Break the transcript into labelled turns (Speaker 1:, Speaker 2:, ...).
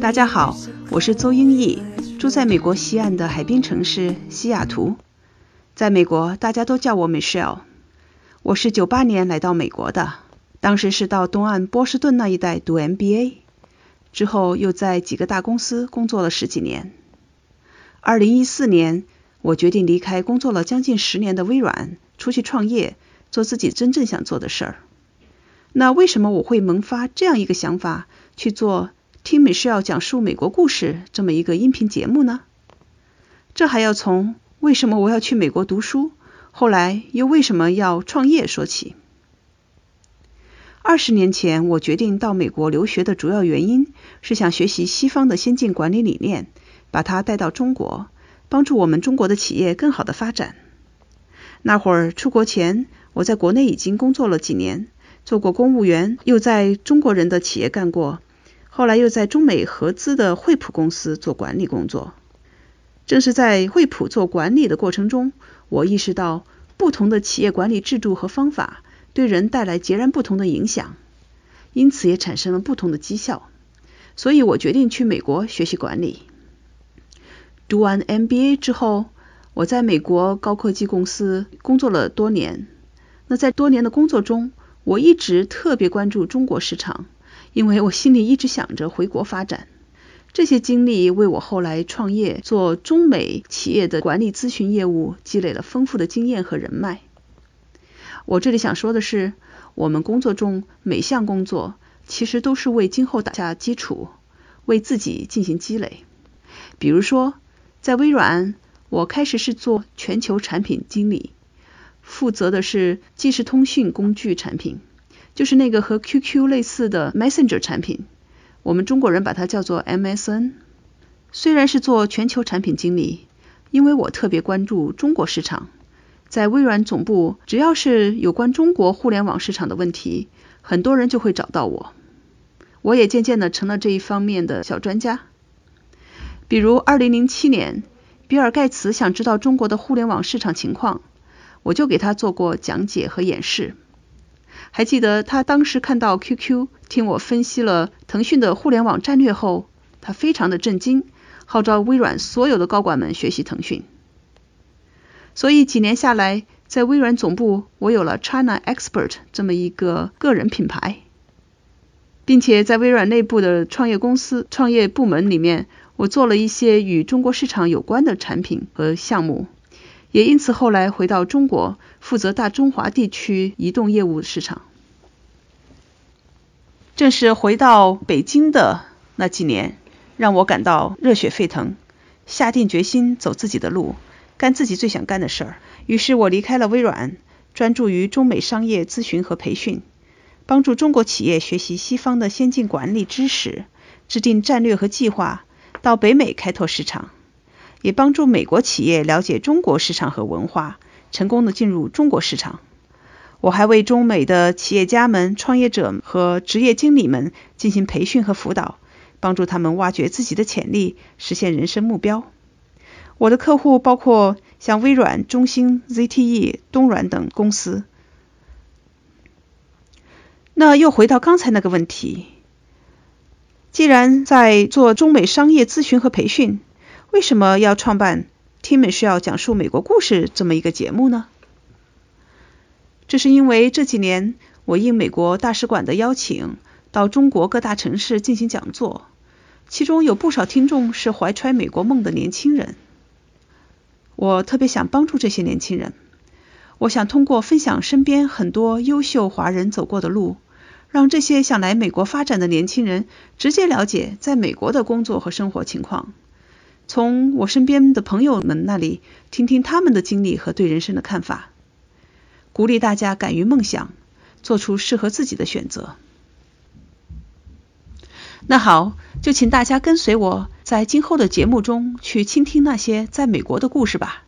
Speaker 1: 大家好，我是邹英毅，住在美国西岸的海滨城市西雅图。在美国，大家都叫我 Michelle。我是九八年来到美国的，当时是到东岸波士顿那一带读 MBA，之后又在几个大公司工作了十几年。二零一四年，我决定离开工作了将近十年的微软，出去创业，做自己真正想做的事儿。那为什么我会萌发这样一个想法，去做听美是要讲述美国故事这么一个音频节目呢？这还要从为什么我要去美国读书？后来又为什么要创业说起？二十年前，我决定到美国留学的主要原因是想学习西方的先进管理理念，把它带到中国，帮助我们中国的企业更好的发展。那会儿出国前，我在国内已经工作了几年，做过公务员，又在中国人的企业干过，后来又在中美合资的惠普公司做管理工作。正是在惠普做管理的过程中，我意识到不同的企业管理制度和方法对人带来截然不同的影响，因此也产生了不同的绩效。所以我决定去美国学习管理。读完 MBA 之后，我在美国高科技公司工作了多年。那在多年的工作中，我一直特别关注中国市场，因为我心里一直想着回国发展。这些经历为我后来创业做中美企业的管理咨询业务积累了丰富的经验和人脉。我这里想说的是，我们工作中每项工作其实都是为今后打下基础，为自己进行积累。比如说，在微软，我开始是做全球产品经理，负责的是即时通讯工具产品，就是那个和 QQ 类似的 Messenger 产品。我们中国人把它叫做 MSN。虽然是做全球产品经理，因为我特别关注中国市场，在微软总部，只要是有关中国互联网市场的问题，很多人就会找到我。我也渐渐的成了这一方面的小专家。比如2007年，比尔盖茨想知道中国的互联网市场情况，我就给他做过讲解和演示。还记得他当时看到 QQ，听我分析了腾讯的互联网战略后，他非常的震惊，号召微软所有的高管们学习腾讯。所以几年下来，在微软总部，我有了 China Expert 这么一个个人品牌，并且在微软内部的创业公司、创业部门里面，我做了一些与中国市场有关的产品和项目。也因此，后来回到中国，负责大中华地区移动业务市场。正是回到北京的那几年，让我感到热血沸腾，下定决心走自己的路，干自己最想干的事儿。于是我离开了微软，专注于中美商业咨询和培训，帮助中国企业学习西方的先进管理知识，制定战略和计划，到北美开拓市场。也帮助美国企业了解中国市场和文化，成功的进入中国市场。我还为中美的企业家们、创业者和职业经理们进行培训和辅导，帮助他们挖掘自己的潜力，实现人生目标。我的客户包括像微软、中兴、ZTE、东软等公司。那又回到刚才那个问题，既然在做中美商业咨询和培训。为什么要创办《听美需要讲述美国故事》这么一个节目呢？这是因为这几年我应美国大使馆的邀请，到中国各大城市进行讲座，其中有不少听众是怀揣美国梦的年轻人。我特别想帮助这些年轻人，我想通过分享身边很多优秀华人走过的路，让这些想来美国发展的年轻人直接了解在美国的工作和生活情况。从我身边的朋友们那里听听他们的经历和对人生的看法，鼓励大家敢于梦想，做出适合自己的选择。那好，就请大家跟随我在今后的节目中去倾听那些在美国的故事吧。